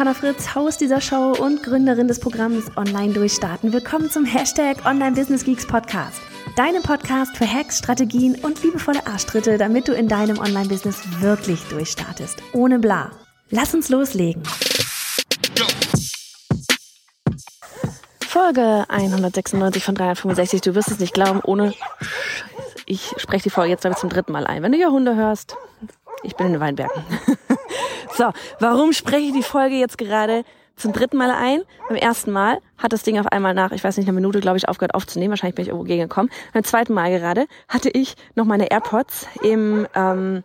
Johanna Fritz, Haus dieser Show und Gründerin des Programms Online Durchstarten. Willkommen zum Hashtag Online Business Geeks Podcast. Deinem Podcast für Hacks, Strategien und liebevolle Arschtritte, damit du in deinem Online-Business wirklich durchstartest. Ohne bla. Lass uns loslegen. Folge 196 von 365. Du wirst es nicht glauben, ohne ich spreche die Folge jetzt glaube zum dritten Mal ein. Wenn du hier Hunde hörst, ich bin in den Weinbergen. So, warum spreche ich die Folge jetzt gerade zum dritten Mal ein? Beim ersten Mal hat das Ding auf einmal nach, ich weiß nicht, einer Minute, glaube ich, aufgehört aufzunehmen. Wahrscheinlich bin ich irgendwo gegengekommen. Beim zweiten Mal gerade hatte ich noch meine AirPods im, ähm,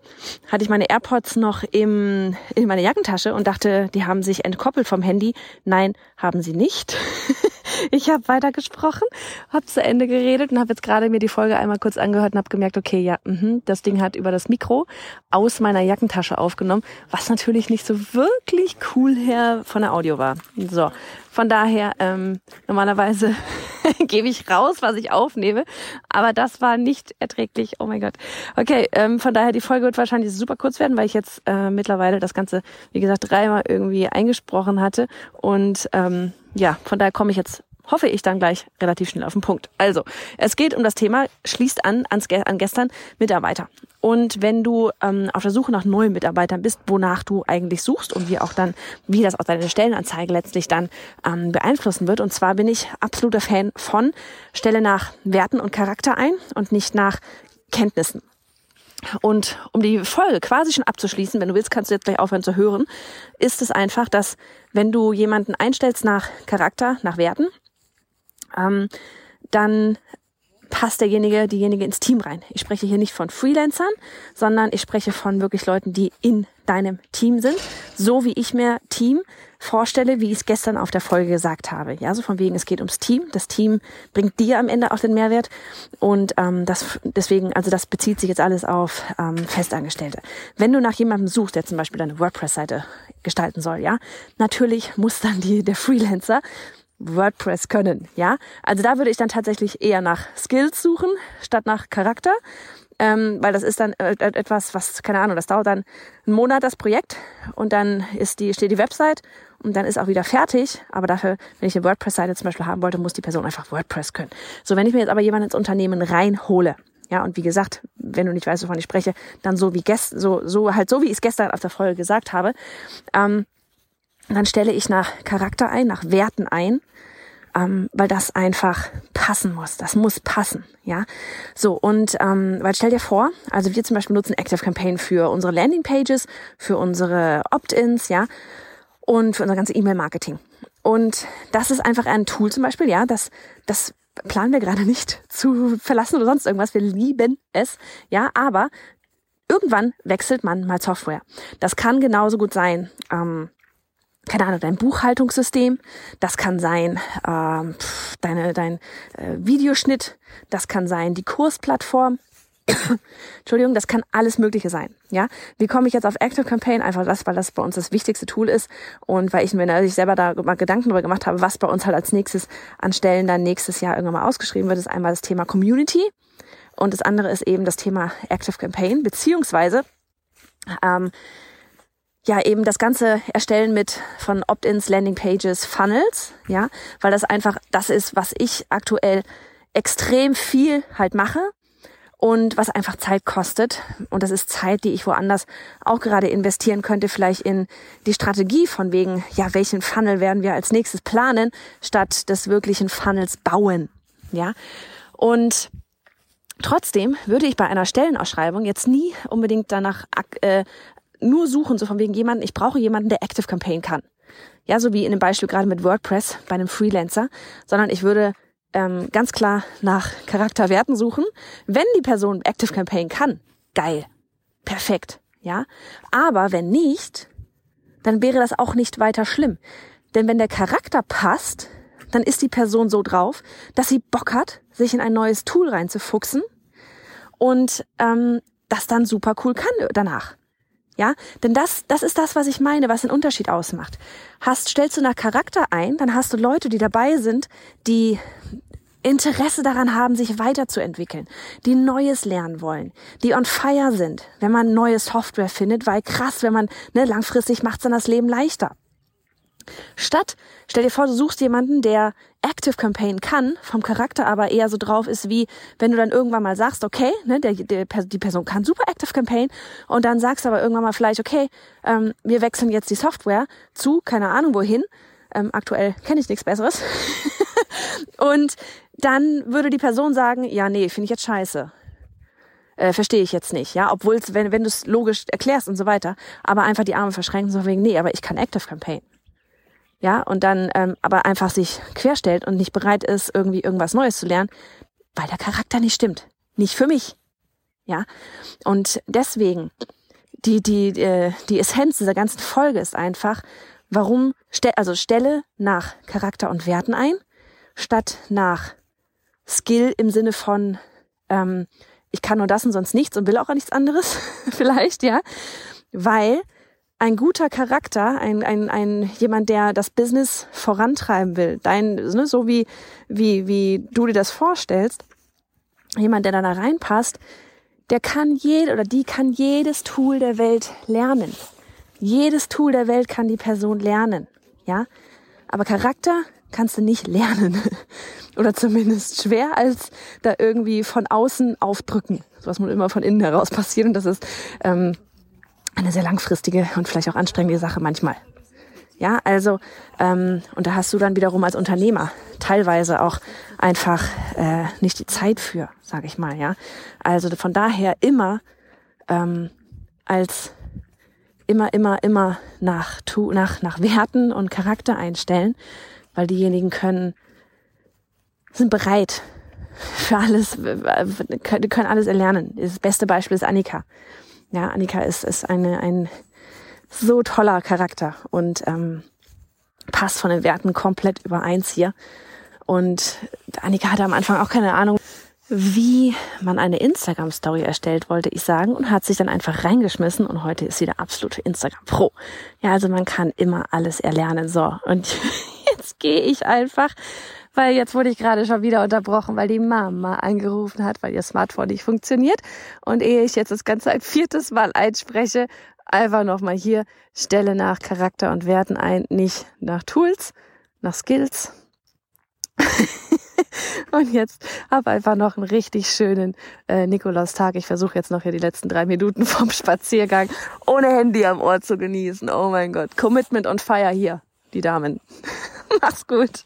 hatte ich meine AirPods noch im, in meiner Jackentasche und dachte, die haben sich entkoppelt vom Handy. Nein, haben sie nicht. ich habe weitergesprochen, habe zu Ende geredet und habe jetzt gerade mir die Folge einmal kurz angehört und habe gemerkt, okay, ja, mh, das Ding hat über das Mikro aus meiner Jackentasche aufgenommen, was natürlich nicht so wirklich cool her von der Audio war. So, von daher, ähm, normalerweise gebe ich raus, was ich aufnehme, aber das war nicht erträglich. Oh mein Gott. Okay, ähm, von daher, die Folge wird wahrscheinlich super kurz werden, weil ich jetzt äh, mittlerweile das Ganze, wie gesagt, dreimal irgendwie eingesprochen hatte und ähm, ja, von daher komme ich jetzt hoffe ich dann gleich relativ schnell auf den Punkt. Also, es geht um das Thema, schließt an ans, an gestern Mitarbeiter. Und wenn du ähm, auf der Suche nach neuen Mitarbeitern bist, wonach du eigentlich suchst und wie auch dann, wie das auch deine Stellenanzeige letztlich dann ähm, beeinflussen wird. Und zwar bin ich absoluter Fan von Stelle nach Werten und Charakter ein und nicht nach Kenntnissen. Und um die Folge quasi schon abzuschließen, wenn du willst, kannst du jetzt gleich aufhören zu hören, ist es einfach, dass wenn du jemanden einstellst nach Charakter, nach Werten, ähm, dann passt derjenige, diejenige ins Team rein. Ich spreche hier nicht von Freelancern, sondern ich spreche von wirklich Leuten, die in deinem Team sind, so wie ich mir Team vorstelle, wie ich es gestern auf der Folge gesagt habe. Ja, so von wegen, es geht ums Team. Das Team bringt dir am Ende auch den Mehrwert und ähm, das deswegen, also das bezieht sich jetzt alles auf ähm, Festangestellte. Wenn du nach jemandem suchst, der zum Beispiel deine WordPress-Seite gestalten soll, ja, natürlich muss dann die der Freelancer WordPress können, ja. Also da würde ich dann tatsächlich eher nach Skills suchen, statt nach Charakter, ähm, weil das ist dann äh, etwas, was, keine Ahnung, das dauert dann einen Monat, das Projekt, und dann ist die, steht die Website und dann ist auch wieder fertig, aber dafür, wenn ich eine WordPress-Seite zum Beispiel haben wollte, muss die Person einfach WordPress können. So, wenn ich mir jetzt aber jemanden ins Unternehmen reinhole, ja, und wie gesagt, wenn du nicht weißt, wovon ich spreche, dann so wie gestern, so, so halt so wie ich es gestern auf der Folge gesagt habe, ähm, dann stelle ich nach Charakter ein, nach Werten ein, ähm, weil das einfach passen muss. Das muss passen, ja. So und ähm, weil stell dir vor, also wir zum Beispiel nutzen Active Campaign für unsere Landing Pages, für unsere Opt-ins, ja, und für unser ganze E-Mail-Marketing. Und das ist einfach ein Tool zum Beispiel, ja, das das planen wir gerade nicht zu verlassen oder sonst irgendwas. Wir lieben es, ja, aber irgendwann wechselt man mal Software. Das kann genauso gut sein. Ähm, keine Ahnung, dein Buchhaltungssystem, das kann sein ähm, deine, dein äh, Videoschnitt, das kann sein die Kursplattform. Entschuldigung, das kann alles Mögliche sein. Ja, wie komme ich jetzt auf Active Campaign? Einfach das, weil das bei uns das wichtigste Tool ist und weil ich mir ich selber da mal Gedanken darüber gemacht habe, was bei uns halt als nächstes an Stellen dann nächstes Jahr irgendwann mal ausgeschrieben wird, ist einmal das Thema Community und das andere ist eben das Thema Active Campaign beziehungsweise ähm, ja eben das Ganze erstellen mit von Opt-ins, Landing-Pages, Funnels, ja, weil das einfach das ist, was ich aktuell extrem viel halt mache und was einfach Zeit kostet. Und das ist Zeit, die ich woanders auch gerade investieren könnte, vielleicht in die Strategie von wegen, ja, welchen Funnel werden wir als nächstes planen, statt des wirklichen Funnels bauen, ja. Und Trotzdem würde ich bei einer Stellenausschreibung jetzt nie unbedingt danach äh, nur suchen, so von wegen jemanden, ich brauche jemanden, der Active Campaign kann. Ja, so wie in dem Beispiel gerade mit WordPress bei einem Freelancer, sondern ich würde ähm, ganz klar nach Charakterwerten suchen. Wenn die Person Active Campaign kann, geil, perfekt, ja. Aber wenn nicht, dann wäre das auch nicht weiter schlimm. Denn wenn der Charakter passt, dann ist die Person so drauf, dass sie Bock hat, sich in ein neues Tool reinzufuchsen und ähm, das dann super cool kann danach. Ja, denn das, das ist das, was ich meine, was den Unterschied ausmacht. Hast, stellst du nach Charakter ein, dann hast du Leute, die dabei sind, die Interesse daran haben, sich weiterzuentwickeln, die Neues lernen wollen, die on fire sind, wenn man neue Software findet, weil krass, wenn man ne, langfristig macht dann das Leben leichter. Statt, stell dir vor, du suchst jemanden, der Active Campaign kann, vom Charakter aber eher so drauf ist, wie wenn du dann irgendwann mal sagst, okay, ne, der, der, die Person kann super Active Campaign und dann sagst du aber irgendwann mal vielleicht, okay, ähm, wir wechseln jetzt die Software zu, keine Ahnung wohin, ähm, aktuell kenne ich nichts Besseres. und dann würde die Person sagen, ja, nee, finde ich jetzt scheiße. Äh, Verstehe ich jetzt nicht, ja, obwohl es, wenn, wenn du es logisch erklärst und so weiter, aber einfach die Arme verschränken, so wegen, nee, aber ich kann Active Campaign. Ja, und dann ähm, aber einfach sich querstellt und nicht bereit ist, irgendwie irgendwas Neues zu lernen, weil der Charakter nicht stimmt. Nicht für mich. Ja. Und deswegen, die, die, äh, die Essenz dieser ganzen Folge ist einfach, warum, also stelle nach Charakter und Werten ein, statt nach Skill im Sinne von, ähm, ich kann nur das und sonst nichts und will auch nichts anderes, vielleicht, ja. Weil ein guter Charakter, ein, ein, ein jemand, der das Business vorantreiben will, dein, ne, so wie, wie, wie du dir das vorstellst, jemand, der da reinpasst, der kann jed oder die kann jedes Tool der Welt lernen. Jedes Tool der Welt kann die Person lernen, ja. Aber Charakter kannst du nicht lernen. Oder zumindest schwer als da irgendwie von außen aufdrücken. Was muss immer von innen heraus passieren. Und das ist ähm, eine sehr langfristige und vielleicht auch anstrengende Sache manchmal. Ja, also, ähm, und da hast du dann wiederum als Unternehmer teilweise auch einfach äh, nicht die Zeit für, sage ich mal, ja. Also von daher immer ähm, als immer, immer, immer nach, nach, nach Werten und Charakter einstellen, weil diejenigen können, sind bereit für alles, können alles erlernen. Das beste Beispiel ist Annika. Ja, Annika ist, ist eine, ein so toller Charakter und ähm, passt von den Werten komplett übereins hier. Und Annika hatte am Anfang auch keine Ahnung, wie man eine Instagram-Story erstellt, wollte ich sagen, und hat sich dann einfach reingeschmissen und heute ist sie der absolute Instagram-Pro. Ja, also man kann immer alles erlernen. So, und jetzt gehe ich einfach weil jetzt wurde ich gerade schon wieder unterbrochen, weil die Mama angerufen hat, weil ihr Smartphone nicht funktioniert. Und ehe ich jetzt das Ganze ein viertes Mal einspreche, einfach nochmal hier, stelle nach Charakter und Werten ein, nicht nach Tools, nach Skills. und jetzt habe einfach noch einen richtig schönen äh, Nikolaustag. Ich versuche jetzt noch hier die letzten drei Minuten vom Spaziergang ohne Handy am Ohr zu genießen. Oh mein Gott. Commitment und Fire hier, die Damen. Mach's gut.